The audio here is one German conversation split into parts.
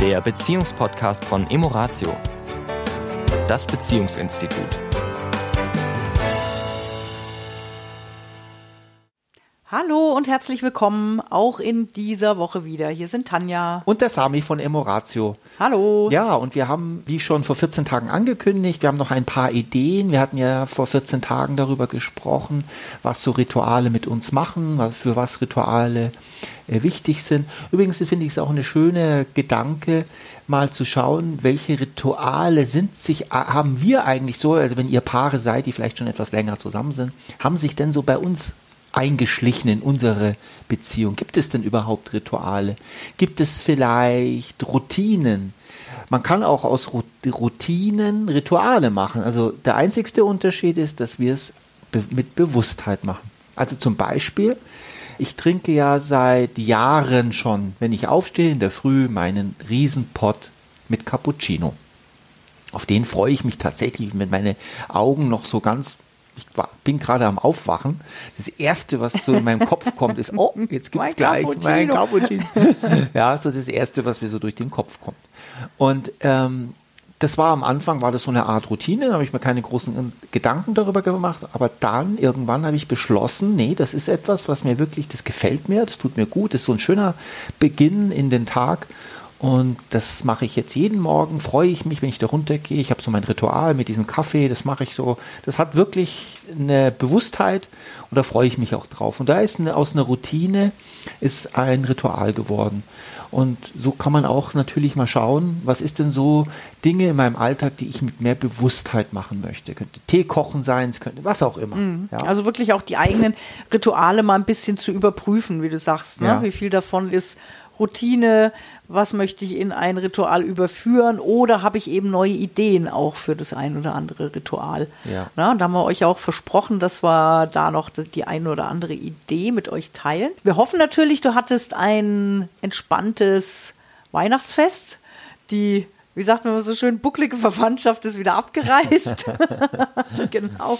der Beziehungspodcast von Emoratio, das Beziehungsinstitut. Hallo und herzlich willkommen auch in dieser Woche wieder. Hier sind Tanja. Und der Sami von Emoratio. Hallo. Ja, und wir haben, wie schon vor 14 Tagen angekündigt, wir haben noch ein paar Ideen. Wir hatten ja vor 14 Tagen darüber gesprochen, was so Rituale mit uns machen, für was Rituale äh, wichtig sind. Übrigens finde ich es auch eine schöne Gedanke, mal zu schauen, welche Rituale sind sich, haben wir eigentlich so, also wenn ihr Paare seid, die vielleicht schon etwas länger zusammen sind, haben sich denn so bei uns eingeschlichen in unsere Beziehung? Gibt es denn überhaupt Rituale? Gibt es vielleicht Routinen? Man kann auch aus Routinen Rituale machen. Also der einzigste Unterschied ist, dass wir es mit Bewusstheit machen. Also zum Beispiel, ich trinke ja seit Jahren schon, wenn ich aufstehe in der Früh, meinen Riesenpott mit Cappuccino. Auf den freue ich mich tatsächlich, wenn meine Augen noch so ganz ich bin gerade am Aufwachen. Das erste, was so in meinem Kopf kommt, ist, oh, jetzt gibt es gleich Cappuccino. mein Cappuccino. ja, so das erste, was mir so durch den Kopf kommt. Und ähm, das war am Anfang, war das so eine Art Routine, da habe ich mir keine großen Gedanken darüber gemacht, aber dann irgendwann habe ich beschlossen, nee, das ist etwas, was mir wirklich, das gefällt mir, das tut mir gut, das ist so ein schöner Beginn in den Tag und das mache ich jetzt jeden Morgen, freue ich mich, wenn ich da runtergehe. Ich habe so mein Ritual mit diesem Kaffee, das mache ich so. Das hat wirklich eine Bewusstheit und da freue ich mich auch drauf. Und da ist eine, aus einer Routine ist ein Ritual geworden. Und so kann man auch natürlich mal schauen, was ist denn so Dinge in meinem Alltag, die ich mit mehr Bewusstheit machen möchte. Könnte Tee kochen sein, es könnte was auch immer. Mhm. Ja. Also wirklich auch die eigenen Rituale mal ein bisschen zu überprüfen, wie du sagst. Ne? Ja. Wie viel davon ist Routine, was möchte ich in ein Ritual überführen oder habe ich eben neue Ideen auch für das ein oder andere Ritual. Ja. Na, da haben wir euch auch versprochen, dass wir da noch die eine oder andere Idee mit euch teilen. Wir hoffen natürlich, du hattest ein entspanntes Weihnachtsfest. Die wie sagt man so schön, bucklige Verwandtschaft ist wieder abgereist. genau.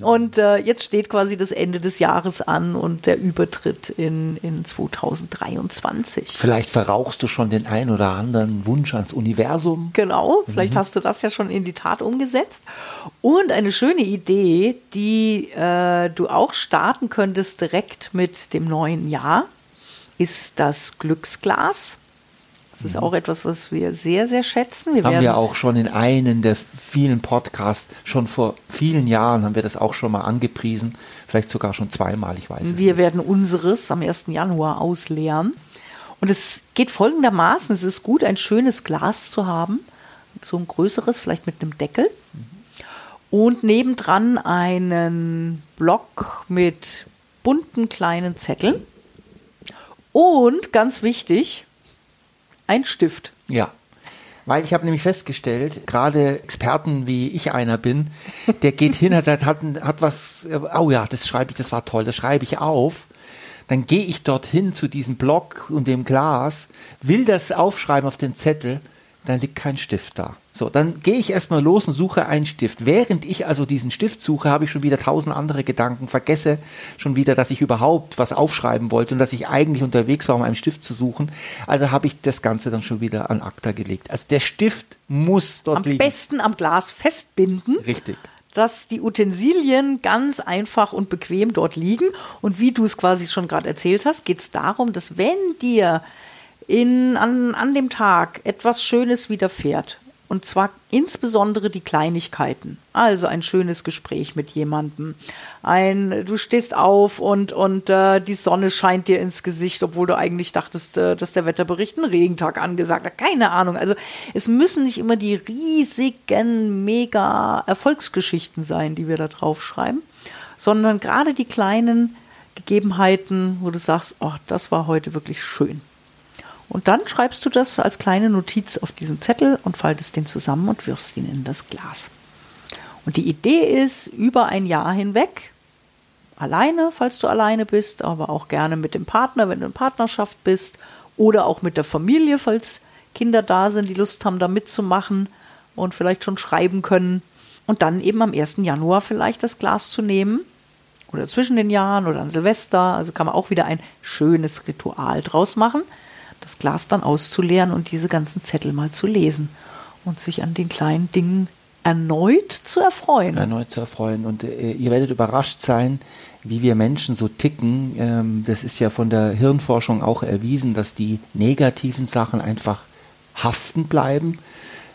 Und äh, jetzt steht quasi das Ende des Jahres an und der Übertritt in, in 2023. Vielleicht verrauchst du schon den ein oder anderen Wunsch ans Universum. Genau, vielleicht mhm. hast du das ja schon in die Tat umgesetzt. Und eine schöne Idee, die äh, du auch starten könntest direkt mit dem neuen Jahr, ist das Glücksglas. Das ist auch etwas, was wir sehr, sehr schätzen. Wir haben wir auch schon in einem der vielen Podcasts, schon vor vielen Jahren haben wir das auch schon mal angepriesen, vielleicht sogar schon zweimal, ich weiß es Wir nicht. werden unseres am 1. Januar ausleeren. Und es geht folgendermaßen, es ist gut, ein schönes Glas zu haben, so ein größeres, vielleicht mit einem Deckel. Und nebendran einen Block mit bunten kleinen Zetteln. Und ganz wichtig, ein Stift. Ja. Weil ich habe nämlich festgestellt, gerade Experten wie ich einer bin, der geht hin, hat, hat, hat was, oh ja, das schreibe ich, das war toll, das schreibe ich auf. Dann gehe ich dorthin zu diesem Block und dem Glas, will das aufschreiben auf den Zettel, dann liegt kein Stift da. So, dann gehe ich erstmal los und suche einen Stift. Während ich also diesen Stift suche, habe ich schon wieder tausend andere Gedanken, vergesse schon wieder, dass ich überhaupt was aufschreiben wollte und dass ich eigentlich unterwegs war, um einen Stift zu suchen. Also habe ich das Ganze dann schon wieder an Akta gelegt. Also der Stift muss dort am liegen. Am besten am Glas festbinden. Richtig dass die Utensilien ganz einfach und bequem dort liegen. Und wie du es quasi schon gerade erzählt hast, geht es darum, dass wenn dir in, an, an dem Tag etwas Schönes widerfährt, und zwar insbesondere die Kleinigkeiten. Also ein schönes Gespräch mit jemandem. Ein, du stehst auf und, und äh, die Sonne scheint dir ins Gesicht, obwohl du eigentlich dachtest, äh, dass der Wetterbericht einen Regentag angesagt hat. Keine Ahnung. Also es müssen nicht immer die riesigen, mega Erfolgsgeschichten sein, die wir da drauf schreiben, sondern gerade die kleinen Gegebenheiten, wo du sagst, oh, das war heute wirklich schön. Und dann schreibst du das als kleine Notiz auf diesen Zettel und faltest den zusammen und wirfst ihn in das Glas. Und die Idee ist, über ein Jahr hinweg, alleine, falls du alleine bist, aber auch gerne mit dem Partner, wenn du in Partnerschaft bist, oder auch mit der Familie, falls Kinder da sind, die Lust haben, da mitzumachen und vielleicht schon schreiben können. Und dann eben am 1. Januar vielleicht das Glas zu nehmen oder zwischen den Jahren oder an Silvester. Also kann man auch wieder ein schönes Ritual draus machen das Glas dann auszuleeren und diese ganzen Zettel mal zu lesen und sich an den kleinen Dingen erneut zu erfreuen. Erneut zu erfreuen. Und äh, ihr werdet überrascht sein, wie wir Menschen so ticken. Ähm, das ist ja von der Hirnforschung auch erwiesen, dass die negativen Sachen einfach haften bleiben,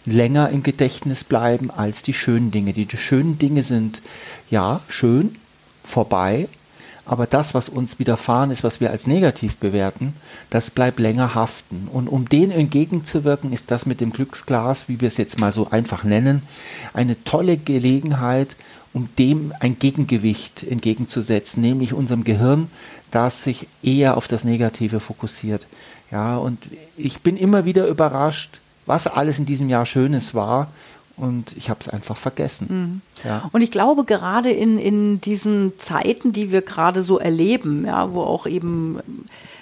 länger im Gedächtnis bleiben als die schönen Dinge. Die, die schönen Dinge sind ja schön, vorbei, aber das, was uns widerfahren ist, was wir als negativ bewerten, das bleibt länger haften. Und um dem entgegenzuwirken, ist das mit dem Glücksglas, wie wir es jetzt mal so einfach nennen, eine tolle Gelegenheit, um dem ein Gegengewicht entgegenzusetzen, nämlich unserem Gehirn, das sich eher auf das Negative fokussiert. Ja, und ich bin immer wieder überrascht, was alles in diesem Jahr Schönes war und ich habe es einfach vergessen. Mhm. Ja. Und ich glaube, gerade in, in diesen Zeiten, die wir gerade so erleben, ja, wo auch eben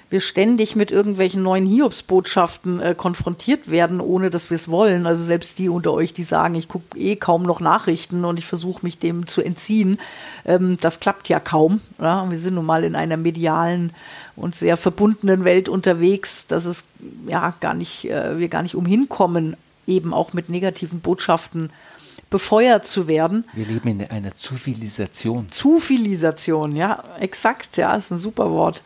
wir ständig mit irgendwelchen neuen Hiobsbotschaften äh, konfrontiert werden, ohne dass wir es wollen. Also selbst die unter euch, die sagen, ich gucke eh kaum noch Nachrichten und ich versuche mich dem zu entziehen, ähm, das klappt ja kaum. Ja? Wir sind nun mal in einer medialen und sehr verbundenen Welt unterwegs, dass es ja gar nicht, äh, wir gar nicht umhin kommen, eben auch mit negativen Botschaften befeuert zu werden. Wir leben in einer Zivilisation. Zivilisation, ja, exakt, ja, ist ein super Wort.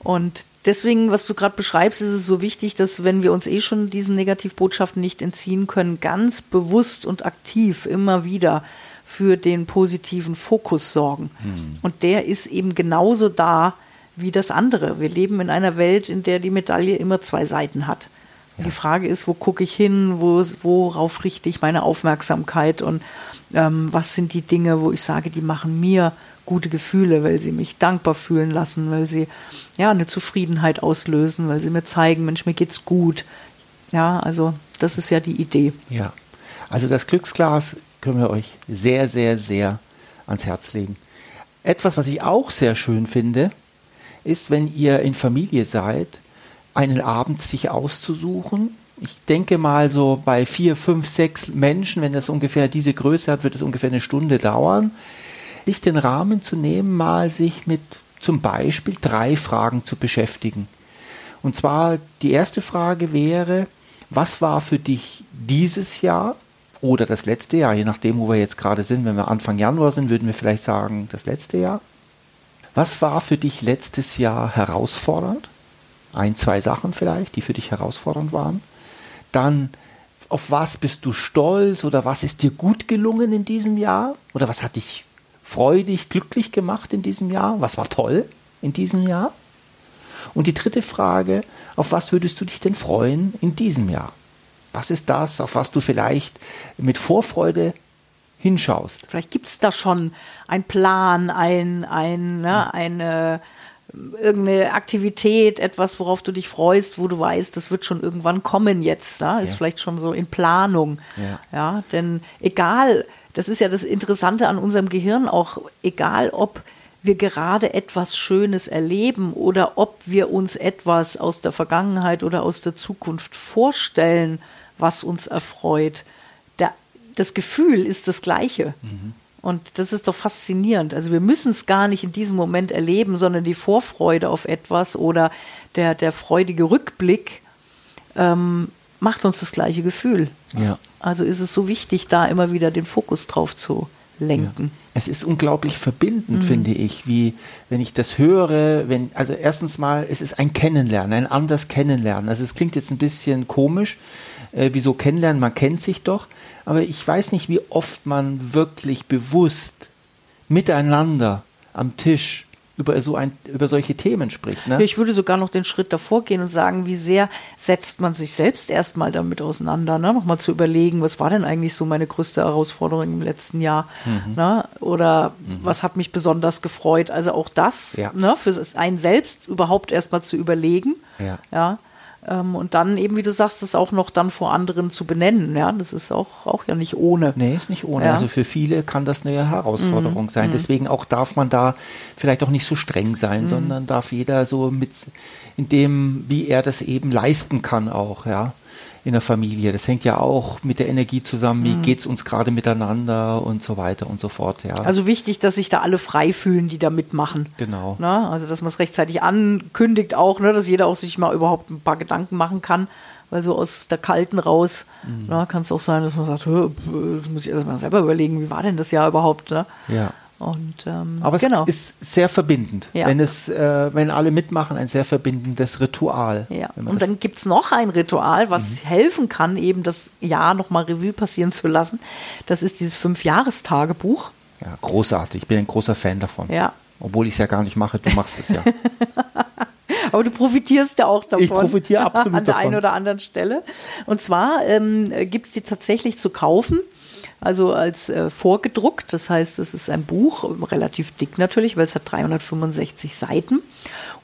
Und deswegen, was du gerade beschreibst, ist es so wichtig, dass wenn wir uns eh schon diesen Negativbotschaften nicht entziehen können, ganz bewusst und aktiv immer wieder für den positiven Fokus sorgen. Hm. Und der ist eben genauso da wie das andere. Wir leben in einer Welt, in der die Medaille immer zwei Seiten hat. Ja. Die Frage ist, wo gucke ich hin, wo, worauf richte ich meine Aufmerksamkeit und ähm, was sind die Dinge, wo ich sage, die machen mir gute Gefühle, weil sie mich dankbar fühlen lassen, weil sie ja eine Zufriedenheit auslösen, weil sie mir zeigen, Mensch, mir geht's gut. Ja, also das ist ja die Idee. Ja, also das Glücksglas können wir euch sehr, sehr, sehr ans Herz legen. Etwas, was ich auch sehr schön finde, ist, wenn ihr in Familie seid, einen Abend sich auszusuchen. Ich denke mal so bei vier, fünf, sechs Menschen, wenn das ungefähr diese Größe hat, wird es ungefähr eine Stunde dauern, sich den Rahmen zu nehmen, mal sich mit zum Beispiel drei Fragen zu beschäftigen. Und zwar die erste Frage wäre, was war für dich dieses Jahr oder das letzte Jahr, je nachdem, wo wir jetzt gerade sind, wenn wir Anfang Januar sind, würden wir vielleicht sagen, das letzte Jahr. Was war für dich letztes Jahr herausfordernd? Ein, zwei Sachen vielleicht, die für dich herausfordernd waren. Dann, auf was bist du stolz oder was ist dir gut gelungen in diesem Jahr? Oder was hat dich freudig, glücklich gemacht in diesem Jahr? Was war toll in diesem Jahr? Und die dritte Frage, auf was würdest du dich denn freuen in diesem Jahr? Was ist das, auf was du vielleicht mit Vorfreude hinschaust? Vielleicht gibt es da schon einen Plan, ein, ein, ne, eine irgendeine Aktivität, etwas, worauf du dich freust, wo du weißt, das wird schon irgendwann kommen jetzt, da ist ja. vielleicht schon so in Planung. Ja. ja, denn egal, das ist ja das Interessante an unserem Gehirn auch, egal ob wir gerade etwas Schönes erleben oder ob wir uns etwas aus der Vergangenheit oder aus der Zukunft vorstellen, was uns erfreut. Der, das Gefühl ist das gleiche. Mhm. Und das ist doch faszinierend. Also wir müssen es gar nicht in diesem Moment erleben, sondern die Vorfreude auf etwas oder der, der freudige Rückblick ähm, macht uns das gleiche Gefühl. Ja. Also ist es so wichtig, da immer wieder den Fokus drauf zu lenken. Ja. Es ist unglaublich verbindend, mhm. finde ich, wie wenn ich das höre, wenn, also erstens mal, es ist ein Kennenlernen, ein anders Kennenlernen. Also es klingt jetzt ein bisschen komisch, äh, wieso kennenlernen, man kennt sich doch, aber ich weiß nicht, wie oft man wirklich bewusst miteinander am Tisch über so ein, über solche Themen spricht. Ne? Ich würde sogar noch den Schritt davor gehen und sagen, wie sehr setzt man sich selbst erstmal damit auseinander, ne? nochmal zu überlegen, was war denn eigentlich so meine größte Herausforderung im letzten Jahr, mhm. ne? oder mhm. was hat mich besonders gefreut. Also auch das, ja. ne? für einen selbst überhaupt erstmal zu überlegen. Ja. ja und dann eben, wie du sagst, das auch noch dann vor anderen zu benennen. Ja, das ist auch, auch ja nicht ohne. Nee, ist nicht ohne. Ja. Also für viele kann das eine Herausforderung mhm. sein. Mhm. Deswegen auch darf man da vielleicht auch nicht so streng sein, mhm. sondern darf jeder so mit in dem, wie er das eben leisten kann auch, ja. In der Familie. Das hängt ja auch mit der Energie zusammen. Wie mhm. geht es uns gerade miteinander und so weiter und so fort. Ja. Also wichtig, dass sich da alle frei fühlen, die da mitmachen. Genau. Na, also dass man es rechtzeitig ankündigt auch, ne, dass jeder auch sich mal überhaupt ein paar Gedanken machen kann. Weil so aus der Kalten raus mhm. kann es auch sein, dass man sagt, das muss ich erst mal selber überlegen, wie war denn das Jahr überhaupt? Ne? Ja. Und, ähm, Aber es genau. ist sehr verbindend. Ja. Wenn, es, äh, wenn alle mitmachen, ein sehr verbindendes Ritual. Ja. Und dann gibt es noch ein Ritual, was mhm. helfen kann, eben das Jahr nochmal Revue passieren zu lassen. Das ist dieses Fünfjahrestagebuch. Ja, großartig. Ich bin ein großer Fan davon. Ja. Obwohl ich es ja gar nicht mache, du machst es ja. Aber du profitierst ja auch davon. Ich profitiere absolut davon. An der davon. einen oder anderen Stelle. Und zwar ähm, gibt es die tatsächlich zu kaufen also als äh, vorgedruckt. Das heißt, es ist ein Buch, relativ dick natürlich, weil es hat 365 Seiten.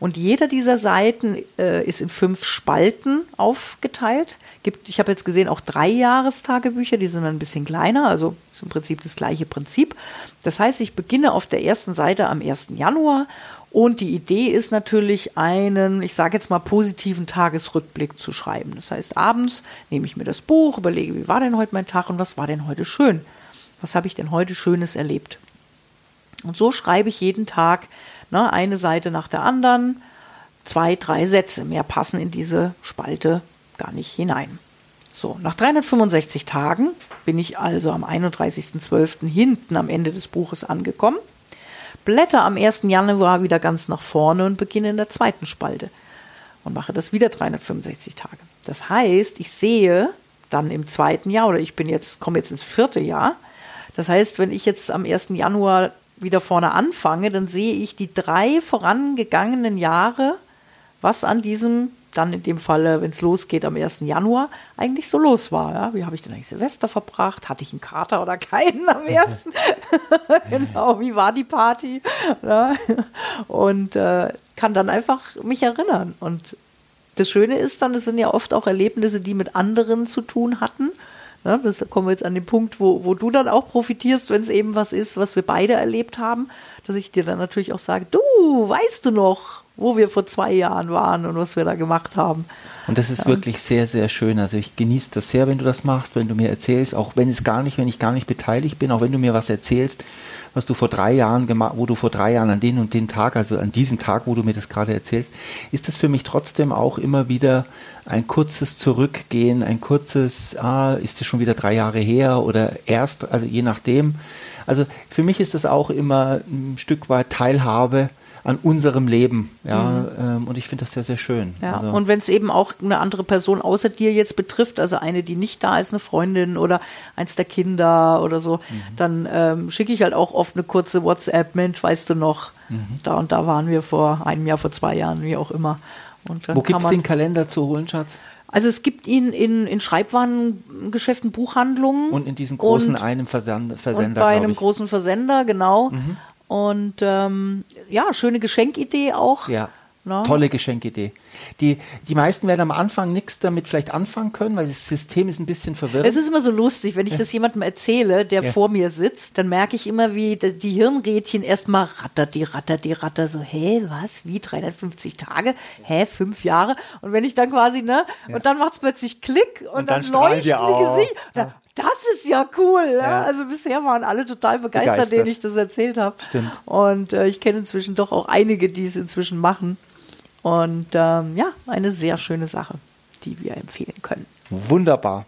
Und jeder dieser Seiten äh, ist in fünf Spalten aufgeteilt. Gibt, ich habe jetzt gesehen, auch drei Jahrestagebücher, die sind ein bisschen kleiner, also ist im Prinzip das gleiche Prinzip. Das heißt, ich beginne auf der ersten Seite am 1. Januar und die Idee ist natürlich, einen, ich sage jetzt mal, positiven Tagesrückblick zu schreiben. Das heißt, abends nehme ich mir das Buch, überlege, wie war denn heute mein Tag und was war denn heute schön? Was habe ich denn heute Schönes erlebt? Und so schreibe ich jeden Tag ne, eine Seite nach der anderen, zwei, drei Sätze. Mehr passen in diese Spalte gar nicht hinein. So, nach 365 Tagen bin ich also am 31.12. hinten am Ende des Buches angekommen blätter am 1. Januar wieder ganz nach vorne und beginne in der zweiten Spalte und mache das wieder 365 Tage. Das heißt, ich sehe dann im zweiten Jahr oder ich bin jetzt, komme jetzt ins vierte Jahr. Das heißt, wenn ich jetzt am 1. Januar wieder vorne anfange, dann sehe ich die drei vorangegangenen Jahre, was an diesem dann in dem Falle, wenn es losgeht am 1. Januar, eigentlich so los war. Ja? Wie habe ich denn eigentlich Silvester verbracht? Hatte ich einen Kater oder keinen am 1.? genau, wie war die Party? Ja? Und äh, kann dann einfach mich erinnern. Und das Schöne ist dann, es sind ja oft auch Erlebnisse, die mit anderen zu tun hatten. Ja, das kommen wir jetzt an den Punkt, wo, wo du dann auch profitierst, wenn es eben was ist, was wir beide erlebt haben, dass ich dir dann natürlich auch sage, du, weißt du noch, wo wir vor zwei Jahren waren und was wir da gemacht haben. Und das ist ja. wirklich sehr, sehr schön. Also ich genieße das sehr, wenn du das machst, wenn du mir erzählst, auch wenn es gar nicht, wenn ich gar nicht beteiligt bin, auch wenn du mir was erzählst, was du vor drei Jahren gemacht, wo du vor drei Jahren an den und den Tag, also an diesem Tag, wo du mir das gerade erzählst, ist das für mich trotzdem auch immer wieder ein kurzes Zurückgehen, ein kurzes, ah, ist das schon wieder drei Jahre her oder erst, also je nachdem. Also für mich ist das auch immer ein Stück weit Teilhabe an unserem Leben. Ja, mhm. ähm, und ich finde das sehr, sehr schön. Ja, also. und wenn es eben auch eine andere Person außer dir jetzt betrifft, also eine, die nicht da ist, eine Freundin oder eins der Kinder oder so, mhm. dann ähm, schicke ich halt auch oft eine kurze WhatsApp, Mensch, weißt du noch, mhm. da und da waren wir vor einem Jahr, vor zwei Jahren, wie auch immer. Wo gibt es den Kalender zu holen, Schatz? Also es gibt ihn in, in Schreibwarengeschäften, Buchhandlungen. Und in diesem großen und, einem Versand, Versender. Und bei einem großen Versender, genau. Mhm. Und ähm, ja, schöne Geschenkidee auch. Ja. No? Tolle Geschenkidee. Die, die meisten werden am Anfang nichts damit vielleicht anfangen können, weil das System ist ein bisschen verwirrt. Es ist immer so lustig, wenn ich ja. das jemandem erzähle, der ja. vor mir sitzt, dann merke ich immer, wie die Hirnrädchen erstmal rattert, die rattert, die rattert, so, hä, was, wie, 350 Tage? Hä, fünf Jahre? Und wenn ich dann quasi, ne, ja. und dann macht es plötzlich Klick und, und dann, dann leuchten die Gesichter das ist ja cool. Ja. Ja. Also bisher waren alle total begeistert, begeistert. denen ich das erzählt habe. Stimmt. Und äh, ich kenne inzwischen doch auch einige, die es inzwischen machen. Und ähm, ja, eine sehr schöne Sache, die wir empfehlen können. Wunderbar.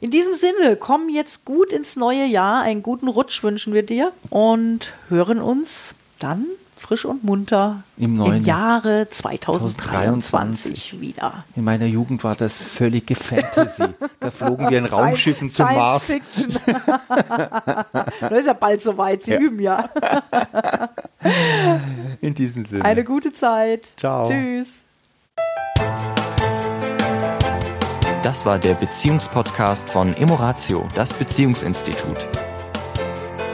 In diesem Sinne, komm jetzt gut ins neue Jahr. Einen guten Rutsch wünschen wir dir und hören uns dann frisch und munter im, neuen im Jahre 2023 wieder. In meiner Jugend war das völlige Fantasy. Da flogen wir in Raumschiffen zum Science Mars. Fiction. das ist ja bald soweit, Sie ja. üben ja. In diesem Sinne. Eine gute Zeit. Ciao. Tschüss. Das war der Beziehungspodcast von Emoratio, das Beziehungsinstitut.